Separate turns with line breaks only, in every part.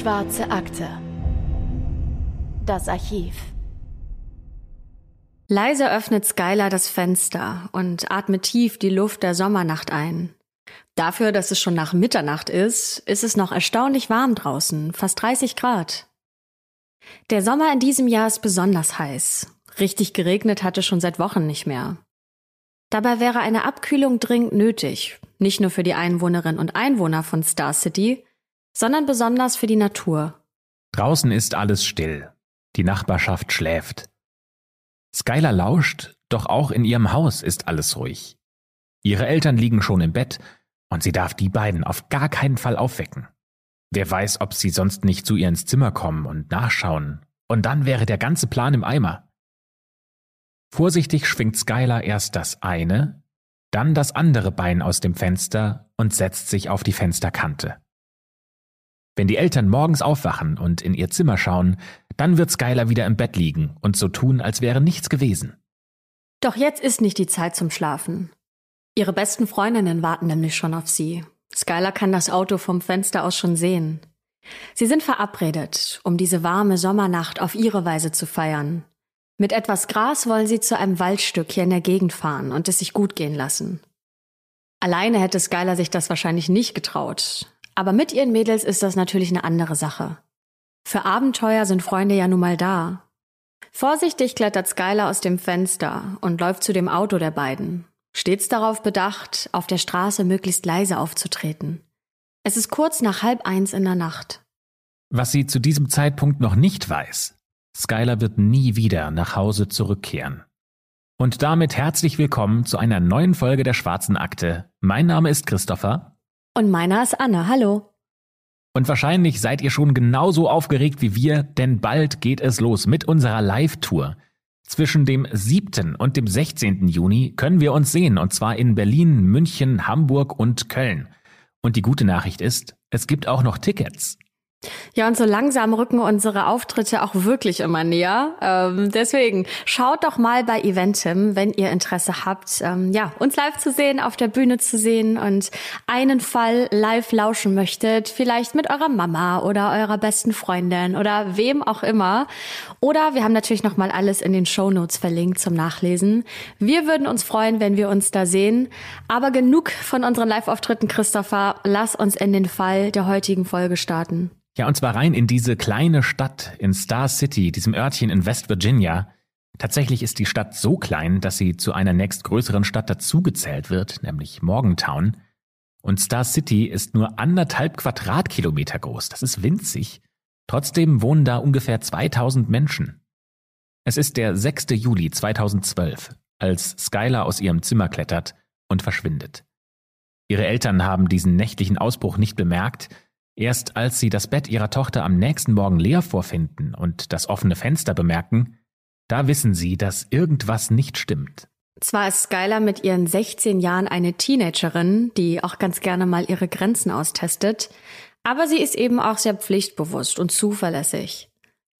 Schwarze Akte. Das Archiv.
Leise öffnet Skylar das Fenster und atmet tief die Luft der Sommernacht ein. Dafür, dass es schon nach Mitternacht ist, ist es noch erstaunlich warm draußen, fast 30 Grad. Der Sommer in diesem Jahr ist besonders heiß. Richtig geregnet hatte schon seit Wochen nicht mehr. Dabei wäre eine Abkühlung dringend nötig, nicht nur für die Einwohnerinnen und Einwohner von Star City, sondern besonders für die Natur.
Draußen ist alles still. Die Nachbarschaft schläft. Skylar lauscht, doch auch in ihrem Haus ist alles ruhig. Ihre Eltern liegen schon im Bett und sie darf die beiden auf gar keinen Fall aufwecken. Wer weiß, ob sie sonst nicht zu ihr ins Zimmer kommen und nachschauen. Und dann wäre der ganze Plan im Eimer. Vorsichtig schwingt Skylar erst das eine, dann das andere Bein aus dem Fenster und setzt sich auf die Fensterkante. Wenn die Eltern morgens aufwachen und in ihr Zimmer schauen, dann wird Skylar wieder im Bett liegen und so tun, als wäre nichts gewesen.
Doch jetzt ist nicht die Zeit zum Schlafen. Ihre besten Freundinnen warten nämlich schon auf sie. Skylar kann das Auto vom Fenster aus schon sehen. Sie sind verabredet, um diese warme Sommernacht auf ihre Weise zu feiern. Mit etwas Gras wollen sie zu einem Waldstück hier in der Gegend fahren und es sich gut gehen lassen. Alleine hätte Skylar sich das wahrscheinlich nicht getraut, aber mit ihren Mädels ist das natürlich eine andere Sache. Für Abenteuer sind Freunde ja nun mal da. Vorsichtig klettert Skylar aus dem Fenster und läuft zu dem Auto der beiden. Stets darauf bedacht, auf der Straße möglichst leise aufzutreten. Es ist kurz nach halb eins in der Nacht.
Was sie zu diesem Zeitpunkt noch nicht weiß, Skylar wird nie wieder nach Hause zurückkehren. Und damit herzlich willkommen zu einer neuen Folge der Schwarzen Akte. Mein Name ist Christopher.
Und meiner ist Anne. Hallo.
Und wahrscheinlich seid ihr schon genauso aufgeregt wie wir, denn bald geht es los mit unserer Live-Tour. Zwischen dem 7. und dem 16. Juni können wir uns sehen, und zwar in Berlin, München, Hamburg und Köln. Und die gute Nachricht ist, es gibt auch noch Tickets.
Ja, und so langsam rücken unsere Auftritte auch wirklich immer näher. Ähm, deswegen schaut doch mal bei Eventim, wenn ihr Interesse habt, ähm, ja, uns live zu sehen, auf der Bühne zu sehen und einen Fall live lauschen möchtet, vielleicht mit eurer Mama oder eurer besten Freundin oder wem auch immer. Oder wir haben natürlich noch mal alles in den Show Notes verlinkt zum Nachlesen. Wir würden uns freuen, wenn wir uns da sehen. Aber genug von unseren Live-Auftritten, Christopher. Lass uns in den Fall der heutigen Folge starten.
Ja, und zwar rein in diese kleine Stadt in Star City, diesem Örtchen in West Virginia. Tatsächlich ist die Stadt so klein, dass sie zu einer nächstgrößeren Stadt dazugezählt wird, nämlich Morgantown. Und Star City ist nur anderthalb Quadratkilometer groß. Das ist winzig. Trotzdem wohnen da ungefähr 2000 Menschen. Es ist der 6. Juli 2012, als Skylar aus ihrem Zimmer klettert und verschwindet. Ihre Eltern haben diesen nächtlichen Ausbruch nicht bemerkt, Erst als sie das Bett ihrer Tochter am nächsten Morgen leer vorfinden und das offene Fenster bemerken, da wissen sie, dass irgendwas nicht stimmt.
Zwar ist Skylar mit ihren 16 Jahren eine Teenagerin, die auch ganz gerne mal ihre Grenzen austestet, aber sie ist eben auch sehr pflichtbewusst und zuverlässig.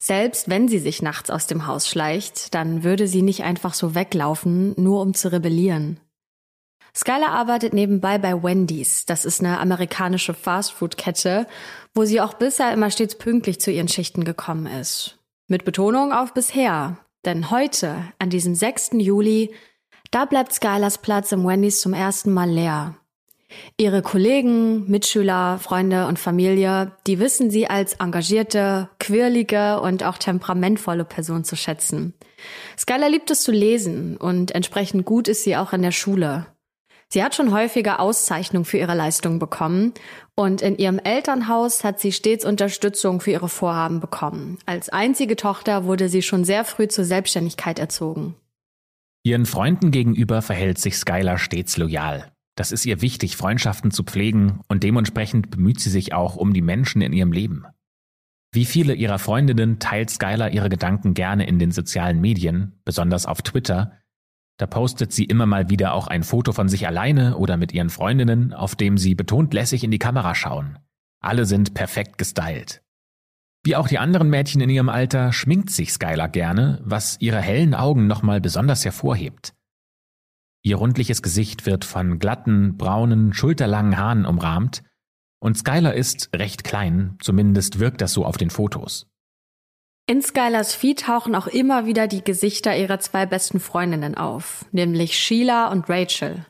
Selbst wenn sie sich nachts aus dem Haus schleicht, dann würde sie nicht einfach so weglaufen, nur um zu rebellieren. Skylar arbeitet nebenbei bei Wendy's. Das ist eine amerikanische Fastfood-Kette, wo sie auch bisher immer stets pünktlich zu ihren Schichten gekommen ist. Mit Betonung auf bisher. Denn heute, an diesem 6. Juli, da bleibt Skylars Platz im Wendy's zum ersten Mal leer. Ihre Kollegen, Mitschüler, Freunde und Familie, die wissen sie als engagierte, quirlige und auch temperamentvolle Person zu schätzen. Skylar liebt es zu lesen und entsprechend gut ist sie auch in der Schule. Sie hat schon häufiger Auszeichnungen für ihre Leistung bekommen und in ihrem Elternhaus hat sie stets Unterstützung für ihre Vorhaben bekommen. Als einzige Tochter wurde sie schon sehr früh zur Selbstständigkeit erzogen.
Ihren Freunden gegenüber verhält sich Skylar stets loyal. Das ist ihr wichtig, Freundschaften zu pflegen und dementsprechend bemüht sie sich auch um die Menschen in ihrem Leben. Wie viele ihrer Freundinnen teilt Skylar ihre Gedanken gerne in den sozialen Medien, besonders auf Twitter, da postet sie immer mal wieder auch ein Foto von sich alleine oder mit ihren Freundinnen, auf dem sie betont lässig in die Kamera schauen. Alle sind perfekt gestylt. Wie auch die anderen Mädchen in ihrem Alter schminkt sich Skylar gerne, was ihre hellen Augen nochmal besonders hervorhebt. Ihr rundliches Gesicht wird von glatten, braunen, schulterlangen Haaren umrahmt Und Skylar ist recht klein, zumindest wirkt das so auf den Fotos.
In Skylars Feed tauchen auch immer wieder die Gesichter ihrer zwei besten Freundinnen auf, nämlich Sheila und Rachel.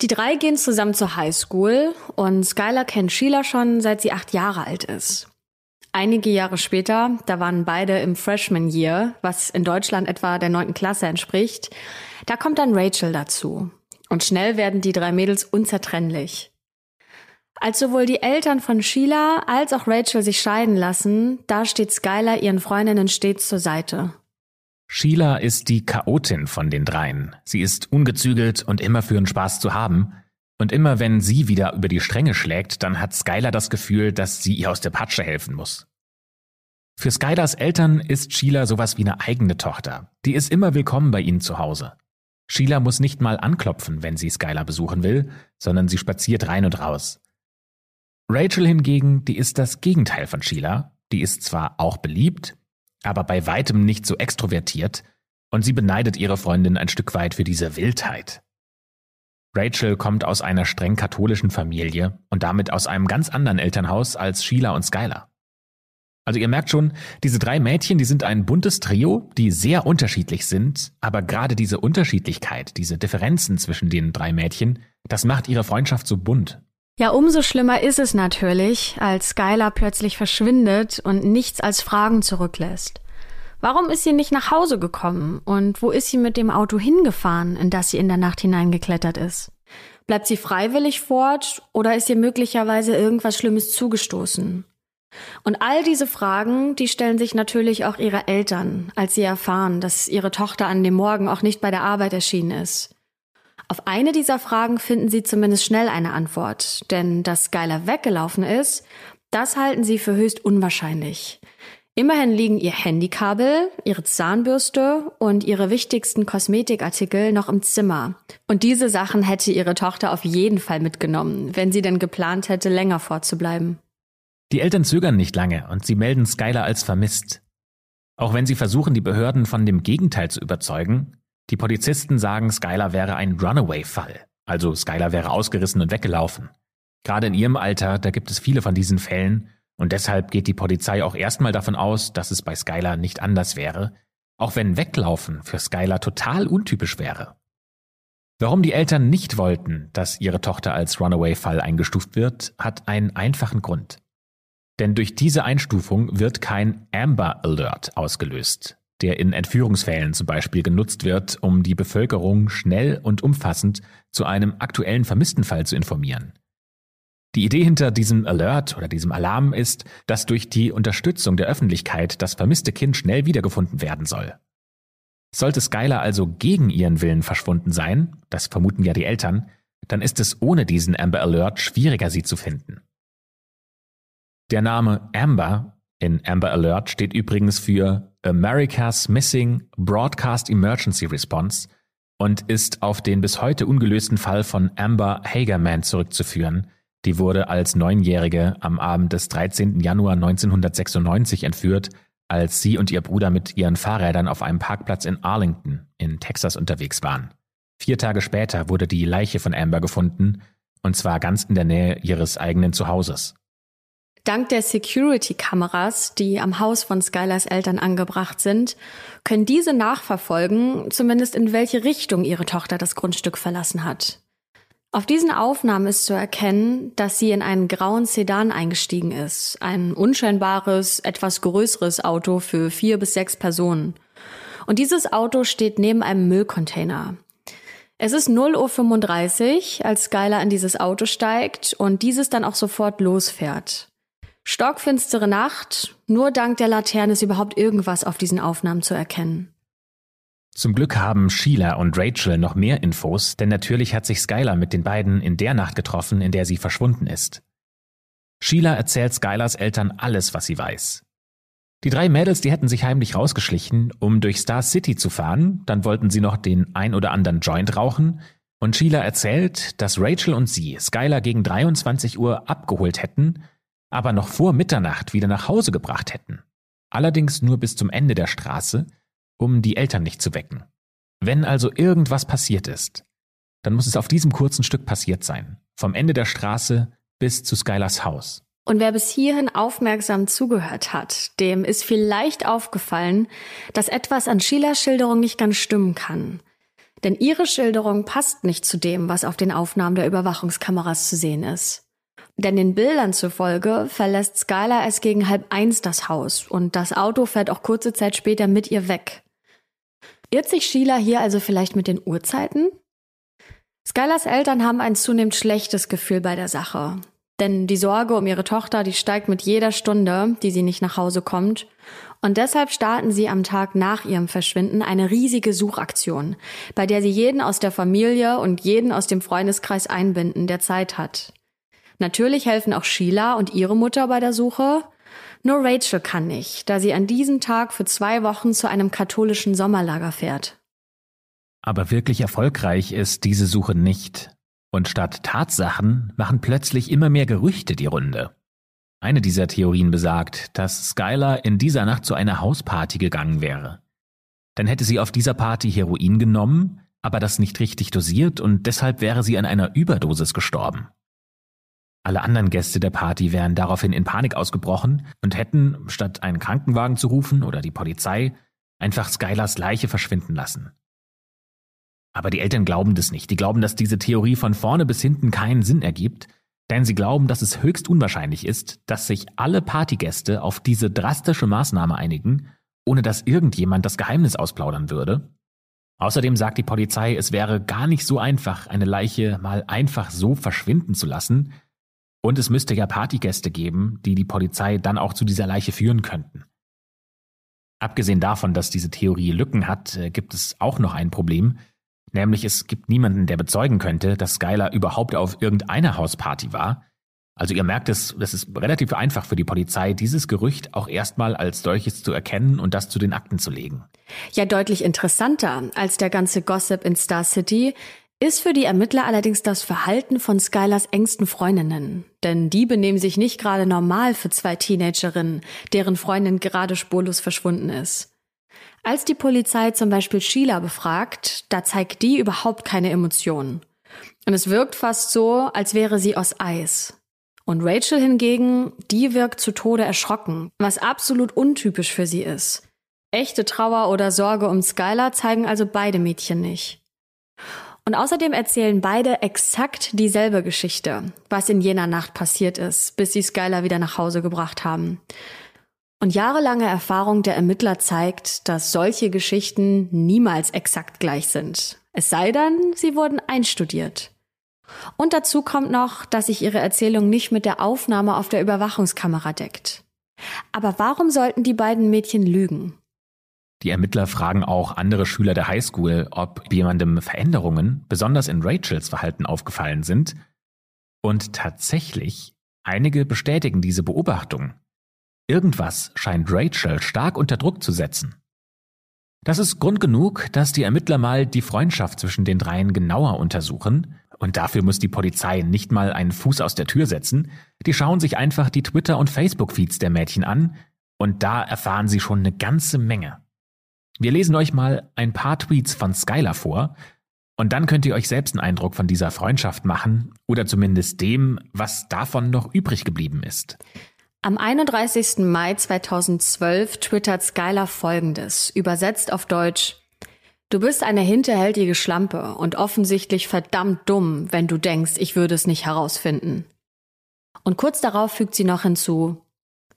Die drei gehen zusammen zur Highschool und Skylar kennt Sheila schon seit sie acht Jahre alt ist. Einige Jahre später, da waren beide im Freshman Year, was in Deutschland etwa der neunten Klasse entspricht, da kommt dann Rachel dazu. Und schnell werden die drei Mädels unzertrennlich. Als sowohl die Eltern von Sheila als auch Rachel sich scheiden lassen, da steht Skylar ihren Freundinnen stets zur Seite.
Sheila ist die Chaotin von den dreien. Sie ist ungezügelt und immer für einen Spaß zu haben. Und immer wenn sie wieder über die Stränge schlägt, dann hat Skylar das Gefühl, dass sie ihr aus der Patsche helfen muss. Für Skylars Eltern ist Sheila sowas wie eine eigene Tochter. Die ist immer willkommen bei ihnen zu Hause. Sheila muss nicht mal anklopfen, wenn sie Skylar besuchen will, sondern sie spaziert rein und raus. Rachel hingegen, die ist das Gegenteil von Sheila. Die ist zwar auch beliebt, aber bei weitem nicht so extrovertiert und sie beneidet ihre Freundin ein Stück weit für diese Wildheit. Rachel kommt aus einer streng katholischen Familie und damit aus einem ganz anderen Elternhaus als Sheila und Skylar. Also ihr merkt schon, diese drei Mädchen, die sind ein buntes Trio, die sehr unterschiedlich sind, aber gerade diese Unterschiedlichkeit, diese Differenzen zwischen den drei Mädchen, das macht ihre Freundschaft so bunt
ja, umso schlimmer ist es natürlich, als Skylar plötzlich verschwindet und nichts als Fragen zurücklässt. Warum ist sie nicht nach Hause gekommen und wo ist sie mit dem Auto hingefahren, in das sie in der Nacht hineingeklettert ist? Bleibt sie freiwillig fort oder ist ihr möglicherweise irgendwas Schlimmes zugestoßen? Und all diese Fragen, die stellen sich natürlich auch ihre Eltern, als sie erfahren, dass ihre Tochter an dem Morgen auch nicht bei der Arbeit erschienen ist. Auf eine dieser Fragen finden Sie zumindest schnell eine Antwort, denn dass Skylar weggelaufen ist, das halten Sie für höchst unwahrscheinlich. Immerhin liegen ihr Handykabel, ihre Zahnbürste und ihre wichtigsten Kosmetikartikel noch im Zimmer. Und diese Sachen hätte ihre Tochter auf jeden Fall mitgenommen, wenn sie denn geplant hätte, länger fortzubleiben.
Die Eltern zögern nicht lange und sie melden Skylar als vermisst. Auch wenn sie versuchen, die Behörden von dem Gegenteil zu überzeugen, die Polizisten sagen, Skylar wäre ein Runaway-Fall. Also Skylar wäre ausgerissen und weggelaufen. Gerade in ihrem Alter, da gibt es viele von diesen Fällen und deshalb geht die Polizei auch erstmal davon aus, dass es bei Skylar nicht anders wäre, auch wenn Weglaufen für Skylar total untypisch wäre. Warum die Eltern nicht wollten, dass ihre Tochter als Runaway-Fall eingestuft wird, hat einen einfachen Grund. Denn durch diese Einstufung wird kein Amber Alert ausgelöst der in Entführungsfällen zum Beispiel genutzt wird, um die Bevölkerung schnell und umfassend zu einem aktuellen Vermisstenfall zu informieren. Die Idee hinter diesem Alert oder diesem Alarm ist, dass durch die Unterstützung der Öffentlichkeit das vermisste Kind schnell wiedergefunden werden soll. Sollte Skylar also gegen ihren Willen verschwunden sein, das vermuten ja die Eltern, dann ist es ohne diesen Amber Alert schwieriger, sie zu finden. Der Name Amber in Amber Alert steht übrigens für America's Missing Broadcast Emergency Response und ist auf den bis heute ungelösten Fall von Amber Hagerman zurückzuführen. Die wurde als Neunjährige am Abend des 13. Januar 1996 entführt, als sie und ihr Bruder mit ihren Fahrrädern auf einem Parkplatz in Arlington in Texas unterwegs waren. Vier Tage später wurde die Leiche von Amber gefunden, und zwar ganz in der Nähe ihres eigenen Zuhauses.
Dank der Security-Kameras, die am Haus von Skylars Eltern angebracht sind, können diese nachverfolgen, zumindest in welche Richtung ihre Tochter das Grundstück verlassen hat. Auf diesen Aufnahmen ist zu erkennen, dass sie in einen grauen Sedan eingestiegen ist, ein unscheinbares, etwas größeres Auto für vier bis sechs Personen. Und dieses Auto steht neben einem Müllcontainer. Es ist 0.35 Uhr, als Skylar in dieses Auto steigt und dieses dann auch sofort losfährt. Stockfinstere Nacht, nur dank der Laterne ist überhaupt irgendwas auf diesen Aufnahmen zu erkennen.
Zum Glück haben Sheila und Rachel noch mehr Infos, denn natürlich hat sich Skylar mit den beiden in der Nacht getroffen, in der sie verschwunden ist. Sheila erzählt Skylars Eltern alles, was sie weiß. Die drei Mädels, die hätten sich heimlich rausgeschlichen, um durch Star City zu fahren, dann wollten sie noch den ein oder anderen Joint rauchen, und Sheila erzählt, dass Rachel und sie Skylar gegen 23 Uhr abgeholt hätten aber noch vor Mitternacht wieder nach Hause gebracht hätten. Allerdings nur bis zum Ende der Straße, um die Eltern nicht zu wecken. Wenn also irgendwas passiert ist, dann muss es auf diesem kurzen Stück passiert sein. Vom Ende der Straße bis zu Skylers Haus.
Und wer bis hierhin aufmerksam zugehört hat, dem ist vielleicht aufgefallen, dass etwas an Sheilas Schilderung nicht ganz stimmen kann. Denn ihre Schilderung passt nicht zu dem, was auf den Aufnahmen der Überwachungskameras zu sehen ist. Denn den Bildern zufolge verlässt Skylar erst gegen halb eins das Haus und das Auto fährt auch kurze Zeit später mit ihr weg. Irrt sich Sheila hier also vielleicht mit den Uhrzeiten? Skylars Eltern haben ein zunehmend schlechtes Gefühl bei der Sache. Denn die Sorge um ihre Tochter, die steigt mit jeder Stunde, die sie nicht nach Hause kommt. Und deshalb starten sie am Tag nach ihrem Verschwinden eine riesige Suchaktion, bei der sie jeden aus der Familie und jeden aus dem Freundeskreis einbinden, der Zeit hat. Natürlich helfen auch Sheila und ihre Mutter bei der Suche. Nur Rachel kann nicht, da sie an diesem Tag für zwei Wochen zu einem katholischen Sommerlager fährt.
Aber wirklich erfolgreich ist diese Suche nicht. Und statt Tatsachen machen plötzlich immer mehr Gerüchte die Runde. Eine dieser Theorien besagt, dass Skylar in dieser Nacht zu einer Hausparty gegangen wäre. Dann hätte sie auf dieser Party Heroin genommen, aber das nicht richtig dosiert und deshalb wäre sie an einer Überdosis gestorben. Alle anderen Gäste der Party wären daraufhin in Panik ausgebrochen und hätten, statt einen Krankenwagen zu rufen oder die Polizei, einfach Skylars Leiche verschwinden lassen. Aber die Eltern glauben das nicht. Die glauben, dass diese Theorie von vorne bis hinten keinen Sinn ergibt, denn sie glauben, dass es höchst unwahrscheinlich ist, dass sich alle Partygäste auf diese drastische Maßnahme einigen, ohne dass irgendjemand das Geheimnis ausplaudern würde. Außerdem sagt die Polizei, es wäre gar nicht so einfach, eine Leiche mal einfach so verschwinden zu lassen, und es müsste ja Partygäste geben, die die Polizei dann auch zu dieser Leiche führen könnten. Abgesehen davon, dass diese Theorie Lücken hat, äh, gibt es auch noch ein Problem, Nämlich es gibt niemanden, der bezeugen könnte, dass Skylar überhaupt auf irgendeiner Hausparty war. Also ihr merkt es, das ist relativ einfach für die Polizei, dieses Gerücht auch erstmal als solches zu erkennen und das zu den Akten zu legen.
Ja, deutlich interessanter als der ganze Gossip in Star City ist für die Ermittler allerdings das Verhalten von Skylars engsten Freundinnen. Denn die benehmen sich nicht gerade normal für zwei Teenagerinnen, deren Freundin gerade spurlos verschwunden ist. Als die Polizei zum Beispiel Sheila befragt, da zeigt die überhaupt keine Emotionen. Und es wirkt fast so, als wäre sie aus Eis. Und Rachel hingegen, die wirkt zu Tode erschrocken, was absolut untypisch für sie ist. Echte Trauer oder Sorge um Skylar zeigen also beide Mädchen nicht. Und außerdem erzählen beide exakt dieselbe Geschichte, was in jener Nacht passiert ist, bis sie Skylar wieder nach Hause gebracht haben. Und jahrelange Erfahrung der Ermittler zeigt, dass solche Geschichten niemals exakt gleich sind. Es sei denn, sie wurden einstudiert. Und dazu kommt noch, dass sich ihre Erzählung nicht mit der Aufnahme auf der Überwachungskamera deckt. Aber warum sollten die beiden Mädchen lügen?
Die Ermittler fragen auch andere Schüler der Highschool, ob jemandem Veränderungen, besonders in Rachels Verhalten, aufgefallen sind. Und tatsächlich, einige bestätigen diese Beobachtung. Irgendwas scheint Rachel stark unter Druck zu setzen. Das ist Grund genug, dass die Ermittler mal die Freundschaft zwischen den dreien genauer untersuchen. Und dafür muss die Polizei nicht mal einen Fuß aus der Tür setzen. Die schauen sich einfach die Twitter- und Facebook-Feeds der Mädchen an. Und da erfahren sie schon eine ganze Menge. Wir lesen euch mal ein paar Tweets von Skylar vor. Und dann könnt ihr euch selbst einen Eindruck von dieser Freundschaft machen. Oder zumindest dem, was davon noch übrig geblieben ist.
Am 31. Mai 2012 twittert Skylar folgendes, übersetzt auf Deutsch. Du bist eine hinterhältige Schlampe und offensichtlich verdammt dumm, wenn du denkst, ich würde es nicht herausfinden. Und kurz darauf fügt sie noch hinzu,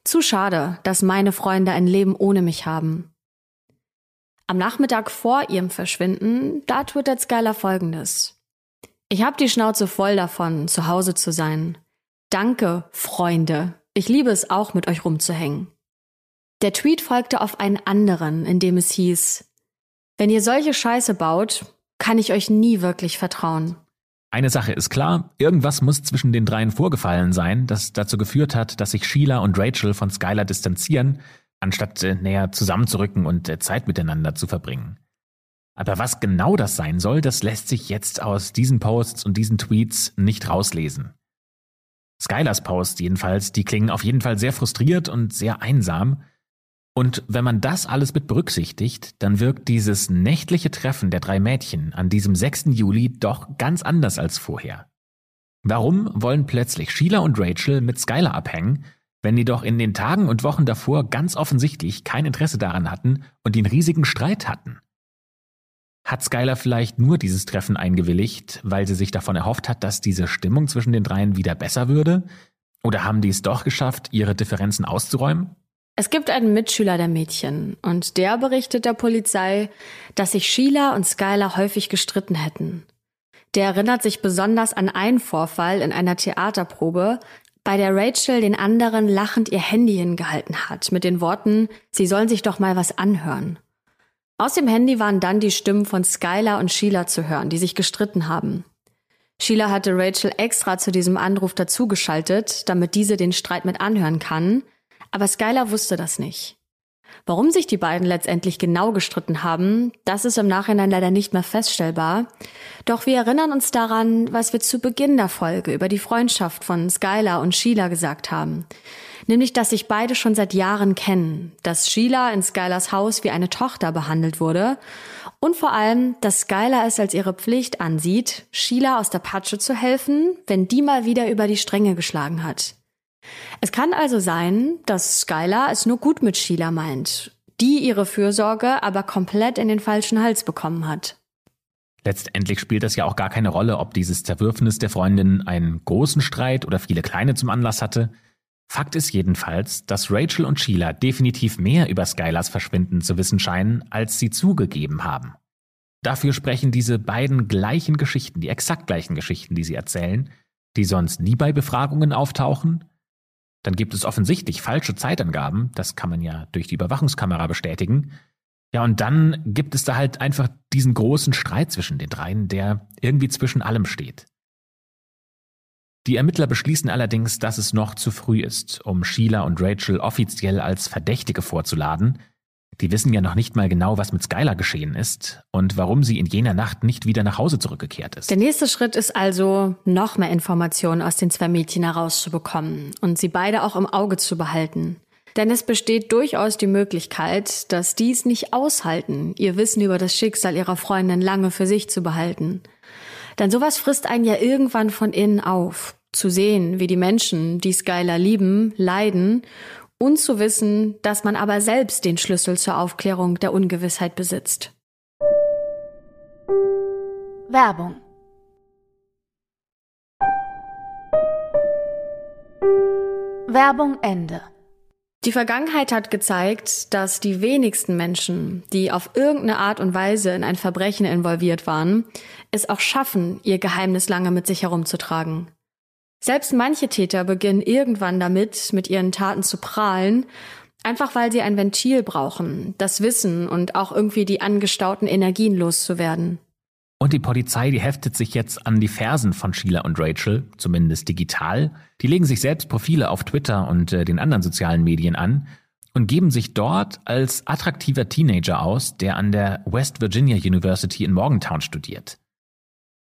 zu schade, dass meine Freunde ein Leben ohne mich haben. Am Nachmittag vor ihrem Verschwinden, da twittert Skylar folgendes. Ich hab die Schnauze voll davon, zu Hause zu sein. Danke, Freunde, ich liebe es auch, mit euch rumzuhängen. Der Tweet folgte auf einen anderen, in dem es hieß, wenn ihr solche Scheiße baut, kann ich euch nie wirklich vertrauen.
Eine Sache ist klar, irgendwas muss zwischen den dreien vorgefallen sein, das dazu geführt hat, dass sich Sheila und Rachel von Skylar distanzieren, anstatt äh, näher zusammenzurücken und äh, Zeit miteinander zu verbringen. Aber was genau das sein soll, das lässt sich jetzt aus diesen Posts und diesen Tweets nicht rauslesen. Skylers Post jedenfalls, die klingen auf jeden Fall sehr frustriert und sehr einsam. Und wenn man das alles mit berücksichtigt, dann wirkt dieses nächtliche Treffen der drei Mädchen an diesem 6. Juli doch ganz anders als vorher. Warum wollen plötzlich Sheila und Rachel mit Skylar abhängen, wenn die doch in den Tagen und Wochen davor ganz offensichtlich kein Interesse daran hatten und den riesigen Streit hatten? Hat Skylar vielleicht nur dieses Treffen eingewilligt, weil sie sich davon erhofft hat, dass diese Stimmung zwischen den dreien wieder besser würde? Oder haben die es doch geschafft, ihre Differenzen auszuräumen?
Es gibt einen Mitschüler der Mädchen und der berichtet der Polizei, dass sich Sheila und Skylar häufig gestritten hätten. Der erinnert sich besonders an einen Vorfall in einer Theaterprobe, bei der Rachel den anderen lachend ihr Handy hingehalten hat, mit den Worten, sie sollen sich doch mal was anhören. Aus dem Handy waren dann die Stimmen von Skylar und Sheila zu hören, die sich gestritten haben. Sheila hatte Rachel extra zu diesem Anruf dazugeschaltet, damit diese den Streit mit anhören kann, aber Skylar wusste das nicht. Warum sich die beiden letztendlich genau gestritten haben, das ist im Nachhinein leider nicht mehr feststellbar. Doch wir erinnern uns daran, was wir zu Beginn der Folge über die Freundschaft von Skylar und Sheila gesagt haben nämlich dass sich beide schon seit Jahren kennen, dass Sheila in Skylars Haus wie eine Tochter behandelt wurde und vor allem, dass Skylar es als ihre Pflicht ansieht, Sheila aus der Patsche zu helfen, wenn die mal wieder über die Stränge geschlagen hat. Es kann also sein, dass Skylar es nur gut mit Sheila meint, die ihre Fürsorge aber komplett in den falschen Hals bekommen hat.
Letztendlich spielt das ja auch gar keine Rolle, ob dieses Zerwürfnis der Freundin einen großen Streit oder viele kleine zum Anlass hatte. Fakt ist jedenfalls, dass Rachel und Sheila definitiv mehr über Skylars Verschwinden zu wissen scheinen, als sie zugegeben haben. Dafür sprechen diese beiden gleichen Geschichten, die exakt gleichen Geschichten, die sie erzählen, die sonst nie bei Befragungen auftauchen. Dann gibt es offensichtlich falsche Zeitangaben, das kann man ja durch die Überwachungskamera bestätigen. Ja, und dann gibt es da halt einfach diesen großen Streit zwischen den dreien, der irgendwie zwischen allem steht. Die Ermittler beschließen allerdings, dass es noch zu früh ist, um Sheila und Rachel offiziell als Verdächtige vorzuladen. Die wissen ja noch nicht mal genau, was mit Skylar geschehen ist und warum sie in jener Nacht nicht wieder nach Hause zurückgekehrt ist.
Der nächste Schritt ist also, noch mehr Informationen aus den zwei Mädchen herauszubekommen und sie beide auch im Auge zu behalten. Denn es besteht durchaus die Möglichkeit, dass dies nicht aushalten, ihr Wissen über das Schicksal ihrer Freundin lange für sich zu behalten. Denn sowas frisst einen ja irgendwann von innen auf zu sehen, wie die Menschen, die Skylar lieben, leiden und zu wissen, dass man aber selbst den Schlüssel zur Aufklärung der Ungewissheit besitzt.
Werbung Werbung Ende.
Die Vergangenheit hat gezeigt, dass die wenigsten Menschen, die auf irgendeine Art und Weise in ein Verbrechen involviert waren, es auch schaffen, ihr Geheimnis lange mit sich herumzutragen. Selbst manche Täter beginnen irgendwann damit, mit ihren Taten zu prahlen, einfach weil sie ein Ventil brauchen, das Wissen und auch irgendwie die angestauten Energien loszuwerden.
Und die Polizei, die heftet sich jetzt an die Fersen von Sheila und Rachel, zumindest digital. Die legen sich selbst Profile auf Twitter und äh, den anderen sozialen Medien an und geben sich dort als attraktiver Teenager aus, der an der West Virginia University in Morgantown studiert.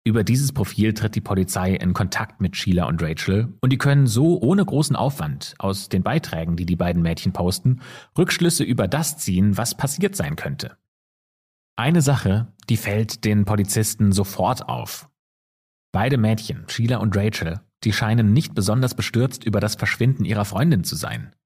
Über dieses Profil tritt die Polizei in Kontakt mit Sheila und Rachel und die können so ohne großen Aufwand aus den Beiträgen, die die beiden Mädchen posten, Rückschlüsse über das ziehen, was passiert sein könnte. Eine Sache, die fällt den Polizisten sofort auf. Beide Mädchen, Sheila und Rachel, die scheinen nicht besonders bestürzt über das Verschwinden ihrer Freundin zu sein.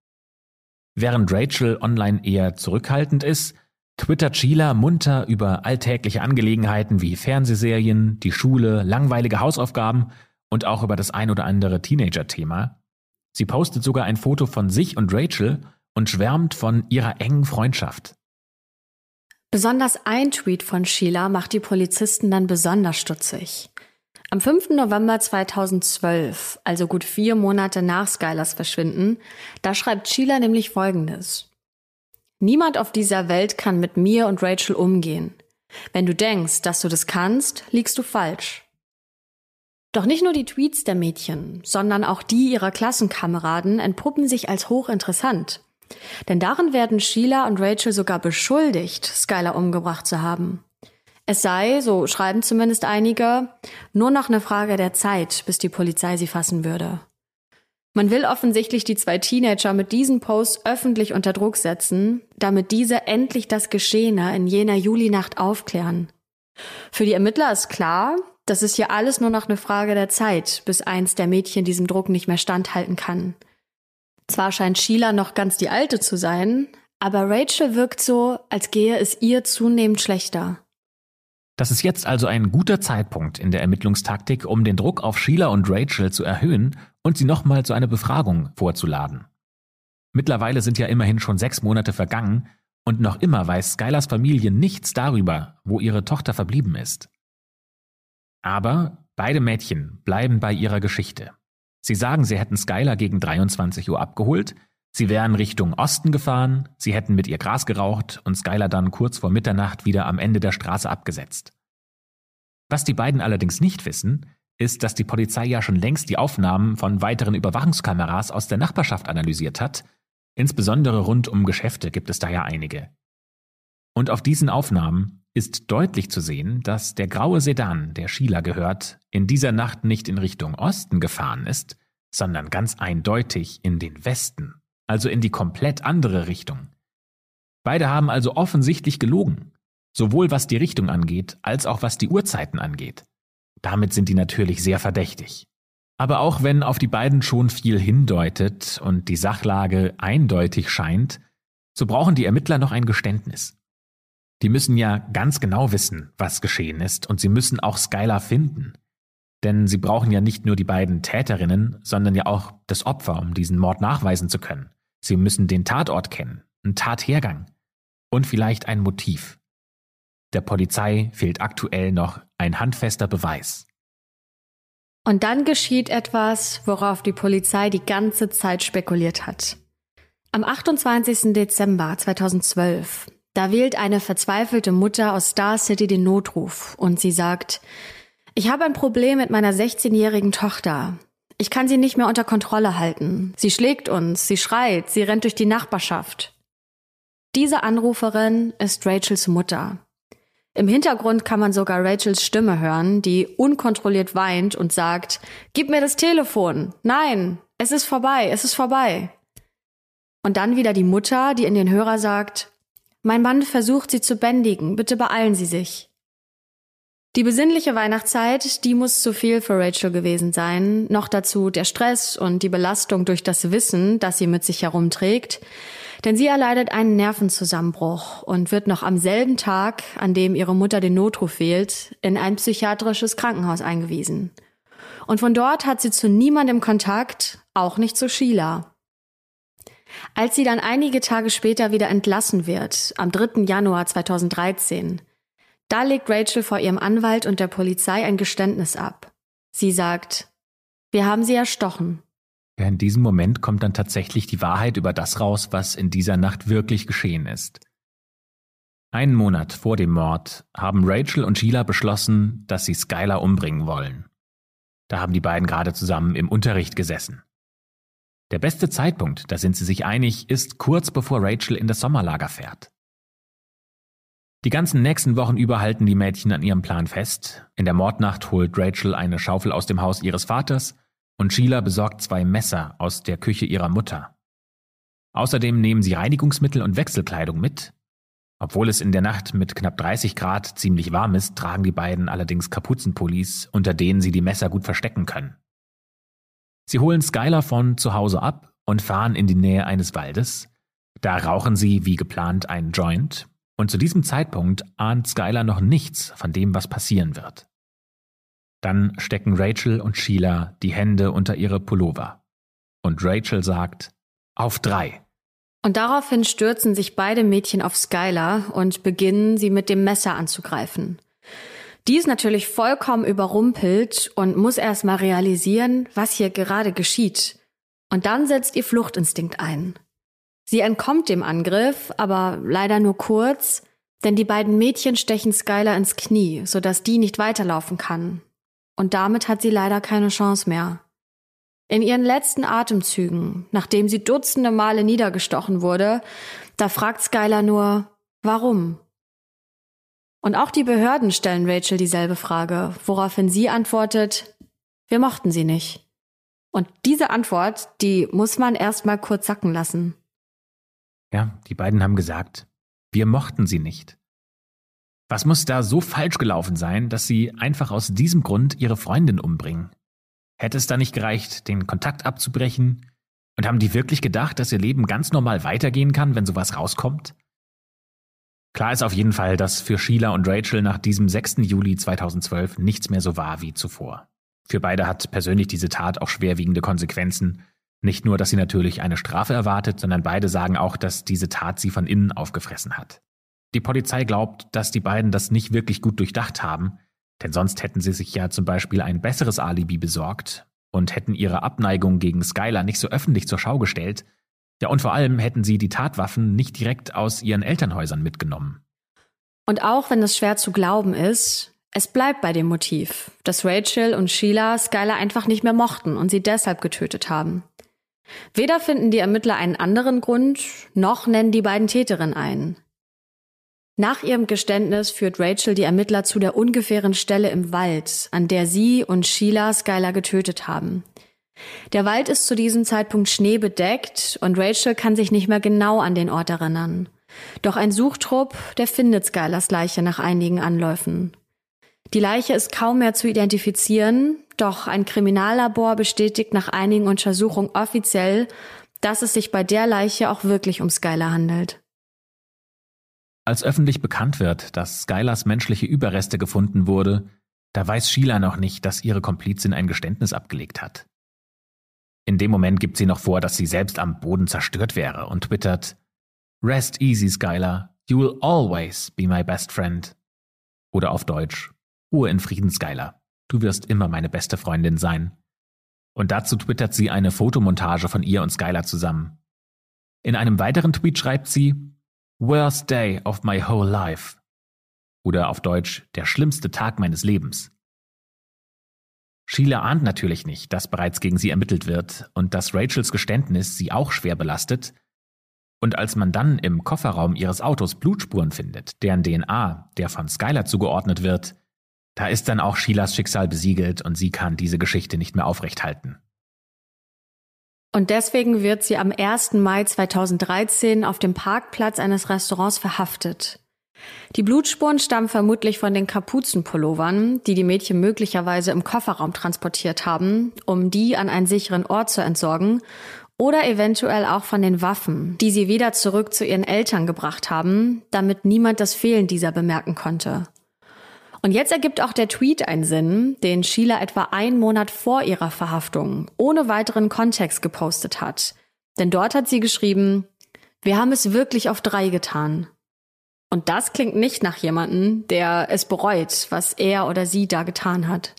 Während Rachel online eher zurückhaltend ist, twittert Sheila munter über alltägliche Angelegenheiten wie Fernsehserien, die Schule, langweilige Hausaufgaben und auch über das ein oder andere Teenager-Thema. Sie postet sogar ein Foto von sich und Rachel und schwärmt von ihrer engen Freundschaft.
Besonders ein Tweet von Sheila macht die Polizisten dann besonders stutzig. Am 5. November 2012, also gut vier Monate nach Skylers Verschwinden, da schreibt Sheila nämlich Folgendes. Niemand auf dieser Welt kann mit mir und Rachel umgehen. Wenn du denkst, dass du das kannst, liegst du falsch. Doch nicht nur die Tweets der Mädchen, sondern auch die ihrer Klassenkameraden entpuppen sich als hochinteressant. Denn darin werden Sheila und Rachel sogar beschuldigt, Skylar umgebracht zu haben. Es sei, so schreiben zumindest einige, nur noch eine Frage der Zeit, bis die Polizei sie fassen würde. Man will offensichtlich die zwei Teenager mit diesen Posts öffentlich unter Druck setzen, damit diese endlich das Geschehene in jener Julinacht aufklären. Für die Ermittler ist klar, das ist ja alles nur noch eine Frage der Zeit, bis eins der Mädchen diesem Druck nicht mehr standhalten kann. Zwar scheint Sheila noch ganz die Alte zu sein, aber Rachel wirkt so, als gehe es ihr zunehmend schlechter.
Das ist jetzt also ein guter Zeitpunkt in der Ermittlungstaktik, um den Druck auf Sheila und Rachel zu erhöhen und sie nochmal zu einer Befragung vorzuladen. Mittlerweile sind ja immerhin schon sechs Monate vergangen und noch immer weiß Skylers Familie nichts darüber, wo ihre Tochter verblieben ist. Aber beide Mädchen bleiben bei ihrer Geschichte. Sie sagen, sie hätten Skylar gegen 23 Uhr abgeholt, sie wären Richtung Osten gefahren, sie hätten mit ihr Gras geraucht und Skylar dann kurz vor Mitternacht wieder am Ende der Straße abgesetzt. Was die beiden allerdings nicht wissen, ist, dass die Polizei ja schon längst die Aufnahmen von weiteren Überwachungskameras aus der Nachbarschaft analysiert hat. Insbesondere rund um Geschäfte gibt es da ja einige. Und auf diesen Aufnahmen ist deutlich zu sehen, dass der graue Sedan, der Sheila gehört, in dieser Nacht nicht in Richtung Osten gefahren ist, sondern ganz eindeutig in den Westen, also in die komplett andere Richtung. Beide haben also offensichtlich gelogen, sowohl was die Richtung angeht, als auch was die Uhrzeiten angeht. Damit sind die natürlich sehr verdächtig. Aber auch wenn auf die beiden schon viel hindeutet und die Sachlage eindeutig scheint, so brauchen die Ermittler noch ein Geständnis. Die müssen ja ganz genau wissen, was geschehen ist, und sie müssen auch Skylar finden. Denn sie brauchen ja nicht nur die beiden Täterinnen, sondern ja auch das Opfer, um diesen Mord nachweisen zu können. Sie müssen den Tatort kennen, einen Tathergang und vielleicht ein Motiv. Der Polizei fehlt aktuell noch ein handfester Beweis.
Und dann geschieht etwas, worauf die Polizei die ganze Zeit spekuliert hat. Am 28. Dezember 2012 da wählt eine verzweifelte Mutter aus Star City den Notruf und sie sagt, ich habe ein Problem mit meiner 16-jährigen Tochter. Ich kann sie nicht mehr unter Kontrolle halten. Sie schlägt uns, sie schreit, sie rennt durch die Nachbarschaft. Diese Anruferin ist Rachels Mutter. Im Hintergrund kann man sogar Rachels Stimme hören, die unkontrolliert weint und sagt, Gib mir das Telefon. Nein, es ist vorbei, es ist vorbei. Und dann wieder die Mutter, die in den Hörer sagt, mein Mann versucht sie zu bändigen, bitte beeilen Sie sich. Die besinnliche Weihnachtszeit, die muss zu viel für Rachel gewesen sein. Noch dazu der Stress und die Belastung durch das Wissen, das sie mit sich herumträgt. Denn sie erleidet einen Nervenzusammenbruch und wird noch am selben Tag, an dem ihre Mutter den Notruf wählt, in ein psychiatrisches Krankenhaus eingewiesen. Und von dort hat sie zu niemandem Kontakt, auch nicht zu Sheila. Als sie dann einige Tage später wieder entlassen wird, am 3. Januar 2013, da legt Rachel vor ihrem Anwalt und der Polizei ein Geständnis ab. Sie sagt, wir haben sie erstochen.
Ja, in diesem Moment kommt dann tatsächlich die Wahrheit über das raus, was in dieser Nacht wirklich geschehen ist. Einen Monat vor dem Mord haben Rachel und Sheila beschlossen, dass sie Skylar umbringen wollen. Da haben die beiden gerade zusammen im Unterricht gesessen. Der beste Zeitpunkt, da sind sie sich einig, ist kurz bevor Rachel in das Sommerlager fährt. Die ganzen nächsten Wochen über halten die Mädchen an ihrem Plan fest. In der Mordnacht holt Rachel eine Schaufel aus dem Haus ihres Vaters und Sheila besorgt zwei Messer aus der Küche ihrer Mutter. Außerdem nehmen sie Reinigungsmittel und Wechselkleidung mit. Obwohl es in der Nacht mit knapp 30 Grad ziemlich warm ist, tragen die beiden allerdings Kapuzenpullis, unter denen sie die Messer gut verstecken können. Sie holen Skylar von zu Hause ab und fahren in die Nähe eines Waldes. Da rauchen sie wie geplant einen Joint und zu diesem Zeitpunkt ahnt Skylar noch nichts von dem, was passieren wird. Dann stecken Rachel und Sheila die Hände unter ihre Pullover. Und Rachel sagt, auf drei.
Und daraufhin stürzen sich beide Mädchen auf Skylar und beginnen, sie mit dem Messer anzugreifen. Die ist natürlich vollkommen überrumpelt und muss erst mal realisieren, was hier gerade geschieht. Und dann setzt ihr Fluchtinstinkt ein. Sie entkommt dem Angriff, aber leider nur kurz, denn die beiden Mädchen stechen Skylar ins Knie, sodass die nicht weiterlaufen kann. Und damit hat sie leider keine Chance mehr. In ihren letzten Atemzügen, nachdem sie dutzende Male niedergestochen wurde, da fragt Skylar nur, warum? Und auch die Behörden stellen Rachel dieselbe Frage, woraufhin sie antwortet, wir mochten sie nicht. Und diese Antwort, die muss man erstmal kurz sacken lassen.
Ja, die beiden haben gesagt, wir mochten sie nicht. Was muss da so falsch gelaufen sein, dass sie einfach aus diesem Grund ihre Freundin umbringen? Hätte es da nicht gereicht, den Kontakt abzubrechen? Und haben die wirklich gedacht, dass ihr Leben ganz normal weitergehen kann, wenn sowas rauskommt? Klar ist auf jeden Fall, dass für Sheila und Rachel nach diesem 6. Juli 2012 nichts mehr so war wie zuvor. Für beide hat persönlich diese Tat auch schwerwiegende Konsequenzen. Nicht nur, dass sie natürlich eine Strafe erwartet, sondern beide sagen auch, dass diese Tat sie von innen aufgefressen hat. Die Polizei glaubt, dass die beiden das nicht wirklich gut durchdacht haben, denn sonst hätten sie sich ja zum Beispiel ein besseres Alibi besorgt und hätten ihre Abneigung gegen Skylar nicht so öffentlich zur Schau gestellt. Ja, und vor allem hätten sie die Tatwaffen nicht direkt aus ihren Elternhäusern mitgenommen.
Und auch wenn es schwer zu glauben ist, es bleibt bei dem Motiv, dass Rachel und Sheila Skylar einfach nicht mehr mochten und sie deshalb getötet haben. Weder finden die Ermittler einen anderen Grund, noch nennen die beiden Täterinnen einen. Nach ihrem Geständnis führt Rachel die Ermittler zu der ungefähren Stelle im Wald, an der sie und Sheila Skylar getötet haben. Der Wald ist zu diesem Zeitpunkt schneebedeckt und Rachel kann sich nicht mehr genau an den Ort erinnern. Doch ein Suchtrupp, der findet Skylars Leiche nach einigen Anläufen. Die Leiche ist kaum mehr zu identifizieren, doch ein Kriminallabor bestätigt nach einigen Untersuchungen offiziell, dass es sich bei der Leiche auch wirklich um Skylar handelt.
Als öffentlich bekannt wird, dass Skylars menschliche Überreste gefunden wurde, da weiß Sheila noch nicht, dass ihre Komplizin ein Geständnis abgelegt hat. In dem Moment gibt sie noch vor, dass sie selbst am Boden zerstört wäre und twittert Rest easy, Skylar. You will always be my best friend. Oder auf Deutsch Ruhe in Frieden, Skylar. Du wirst immer meine beste Freundin sein. Und dazu twittert sie eine Fotomontage von ihr und Skylar zusammen. In einem weiteren Tweet schreibt sie Worst day of my whole life. Oder auf Deutsch, der schlimmste Tag meines Lebens. Sheila ahnt natürlich nicht, dass bereits gegen sie ermittelt wird und dass Rachels Geständnis sie auch schwer belastet. Und als man dann im Kofferraum ihres Autos Blutspuren findet, deren DNA der von Skylar zugeordnet wird, da ist dann auch Sheilas Schicksal besiegelt und sie kann diese Geschichte nicht mehr aufrechthalten.
Und deswegen wird sie am 1. Mai 2013 auf dem Parkplatz eines Restaurants verhaftet. Die Blutspuren stammen vermutlich von den Kapuzenpullovern, die die Mädchen möglicherweise im Kofferraum transportiert haben, um die an einen sicheren Ort zu entsorgen, oder eventuell auch von den Waffen, die sie wieder zurück zu ihren Eltern gebracht haben, damit niemand das Fehlen dieser bemerken konnte. Und jetzt ergibt auch der Tweet einen Sinn, den Sheila etwa einen Monat vor ihrer Verhaftung ohne weiteren Kontext gepostet hat. Denn dort hat sie geschrieben, wir haben es wirklich auf drei getan. Und das klingt nicht nach jemandem, der es bereut, was er oder sie da getan hat.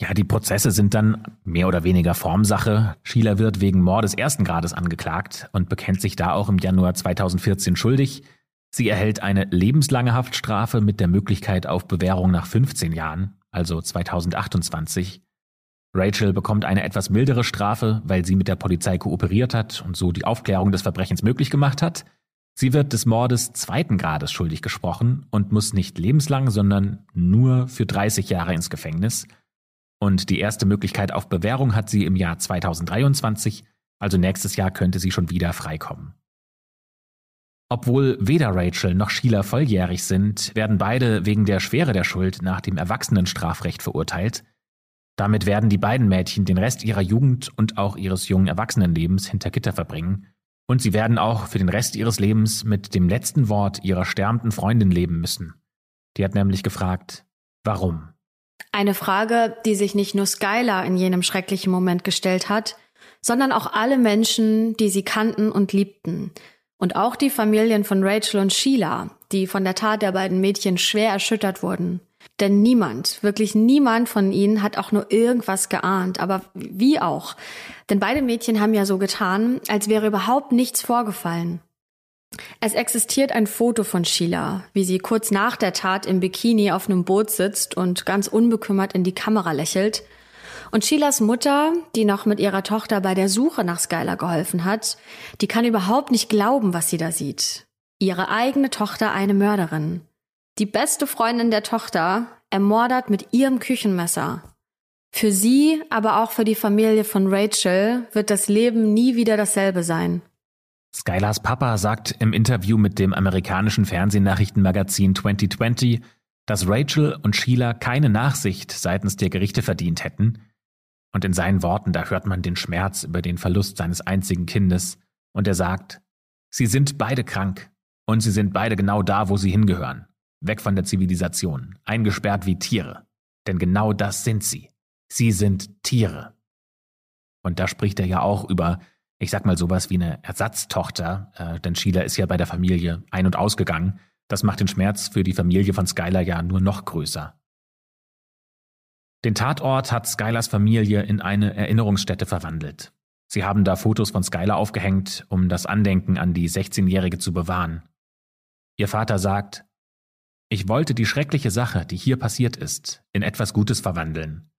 Ja, die Prozesse sind dann mehr oder weniger Formsache. Sheila wird wegen Mordes ersten Grades angeklagt und bekennt sich da auch im Januar 2014 schuldig. Sie erhält eine lebenslange Haftstrafe mit der Möglichkeit auf Bewährung nach 15 Jahren, also 2028. Rachel bekommt eine etwas mildere Strafe, weil sie mit der Polizei kooperiert hat und so die Aufklärung des Verbrechens möglich gemacht hat. Sie wird des Mordes zweiten Grades schuldig gesprochen und muss nicht lebenslang, sondern nur für 30 Jahre ins Gefängnis. Und die erste Möglichkeit auf Bewährung hat sie im Jahr 2023, also nächstes Jahr könnte sie schon wieder freikommen. Obwohl weder Rachel noch Sheila volljährig sind, werden beide wegen der Schwere der Schuld nach dem Erwachsenenstrafrecht verurteilt. Damit werden die beiden Mädchen den Rest ihrer Jugend und auch ihres jungen Erwachsenenlebens hinter Gitter verbringen. Und sie werden auch für den Rest ihres Lebens mit dem letzten Wort ihrer sterbenden Freundin leben müssen. Die hat nämlich gefragt, warum?
Eine Frage, die sich nicht nur Skylar in jenem schrecklichen Moment gestellt hat, sondern auch alle Menschen, die sie kannten und liebten – und auch die Familien von Rachel und Sheila, die von der Tat der beiden Mädchen schwer erschüttert wurden. Denn niemand, wirklich niemand von ihnen hat auch nur irgendwas geahnt. Aber wie auch? Denn beide Mädchen haben ja so getan, als wäre überhaupt nichts vorgefallen. Es existiert ein Foto von Sheila, wie sie kurz nach der Tat im Bikini auf einem Boot sitzt und ganz unbekümmert in die Kamera lächelt – und Sheilas Mutter, die noch mit ihrer Tochter bei der Suche nach Skylar geholfen hat, die kann überhaupt nicht glauben, was sie da sieht. Ihre eigene Tochter eine Mörderin. Die beste Freundin der Tochter ermordet mit ihrem Küchenmesser. Für sie, aber auch für die Familie von Rachel wird das Leben nie wieder dasselbe sein.
Skylars Papa sagt im Interview mit dem amerikanischen Fernsehnachrichtenmagazin 2020, dass Rachel und Sheila keine Nachsicht seitens der Gerichte verdient hätten. Und in seinen Worten, da hört man den Schmerz über den Verlust seines einzigen Kindes. Und er sagt, sie sind beide krank. Und sie sind beide genau da, wo sie hingehören. Weg von der Zivilisation, eingesperrt wie Tiere. Denn genau das sind sie. Sie sind Tiere. Und da spricht er ja auch über, ich sag mal sowas wie eine Ersatztochter, äh, denn Sheila ist ja bei der Familie ein- und ausgegangen. Das macht den Schmerz für die Familie von Skylar ja nur noch größer. Den Tatort hat Skylars Familie in eine Erinnerungsstätte verwandelt. Sie haben da Fotos von Skylar aufgehängt, um das Andenken an die 16-Jährige zu bewahren. Ihr Vater sagt, ich wollte die schreckliche Sache, die hier passiert ist, in etwas Gutes verwandeln.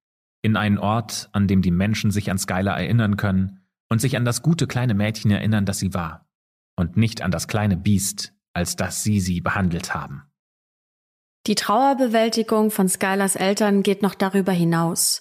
In einen Ort, an dem die Menschen sich an Skylar erinnern können und sich an das gute kleine Mädchen erinnern, das sie war. Und nicht an das kleine Biest, als dass sie sie behandelt haben.
Die Trauerbewältigung von Skylars Eltern geht noch darüber hinaus.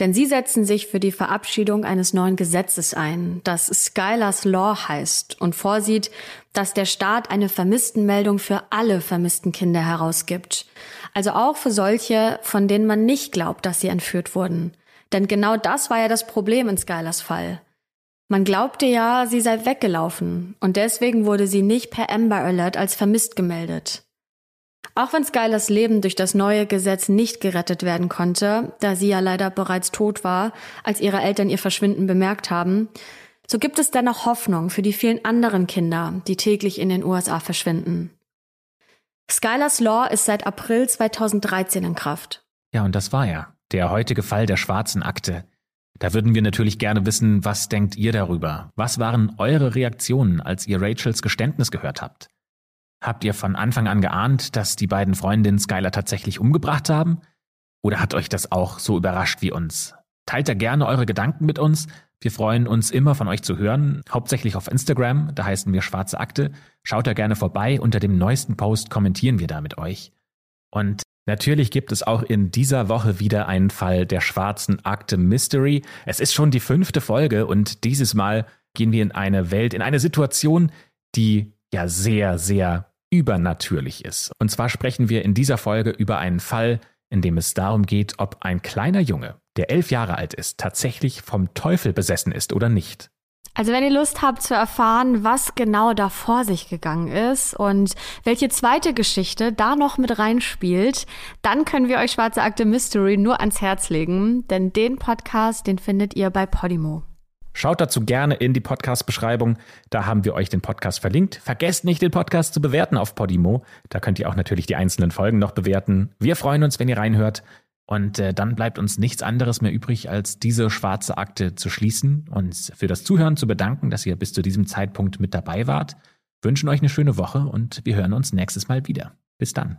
Denn sie setzen sich für die Verabschiedung eines neuen Gesetzes ein, das Skylars Law heißt und vorsieht, dass der Staat eine Vermisstenmeldung für alle vermissten Kinder herausgibt. Also auch für solche, von denen man nicht glaubt, dass sie entführt wurden. Denn genau das war ja das Problem in Skylars Fall. Man glaubte ja, sie sei weggelaufen und deswegen wurde sie nicht per Amber Alert als vermisst gemeldet. Auch wenn Skylers Leben durch das neue Gesetz nicht gerettet werden konnte, da sie ja leider bereits tot war, als ihre Eltern ihr Verschwinden bemerkt haben, so gibt es dennoch Hoffnung für die vielen anderen Kinder, die täglich in den USA verschwinden. Skylers Law ist seit April 2013 in Kraft.
Ja, und das war ja der heutige Fall der schwarzen Akte. Da würden wir natürlich gerne wissen, was denkt ihr darüber? Was waren eure Reaktionen, als ihr Rachels Geständnis gehört habt? Habt ihr von Anfang an geahnt, dass die beiden Freundinnen Skylar tatsächlich umgebracht haben? Oder hat euch das auch so überrascht wie uns? Teilt da gerne eure Gedanken mit uns. Wir freuen uns immer von euch zu hören, hauptsächlich auf Instagram, da heißen wir Schwarze Akte. Schaut da gerne vorbei, unter dem neuesten Post kommentieren wir da mit euch. Und natürlich gibt es auch in dieser Woche wieder einen Fall der Schwarzen Akte Mystery. Es ist schon die fünfte Folge und dieses Mal gehen wir in eine Welt, in eine Situation, die ja sehr, sehr übernatürlich ist. Und zwar sprechen wir in dieser Folge über einen Fall, in dem es darum geht, ob ein kleiner Junge, der elf Jahre alt ist, tatsächlich vom Teufel besessen ist oder nicht.
Also wenn ihr Lust habt zu erfahren, was genau da vor sich gegangen ist und welche zweite Geschichte da noch mit reinspielt, dann können wir euch Schwarze Akte Mystery nur ans Herz legen, denn den Podcast, den findet ihr bei Podimo.
Schaut dazu gerne in die Podcast-Beschreibung. Da haben wir euch den Podcast verlinkt. Vergesst nicht, den Podcast zu bewerten auf Podimo. Da könnt ihr auch natürlich die einzelnen Folgen noch bewerten. Wir freuen uns, wenn ihr reinhört. Und äh, dann bleibt uns nichts anderes mehr übrig, als diese schwarze Akte zu schließen und für das Zuhören zu bedanken, dass ihr bis zu diesem Zeitpunkt mit dabei wart. Wünschen euch eine schöne Woche und wir hören uns nächstes Mal wieder. Bis dann.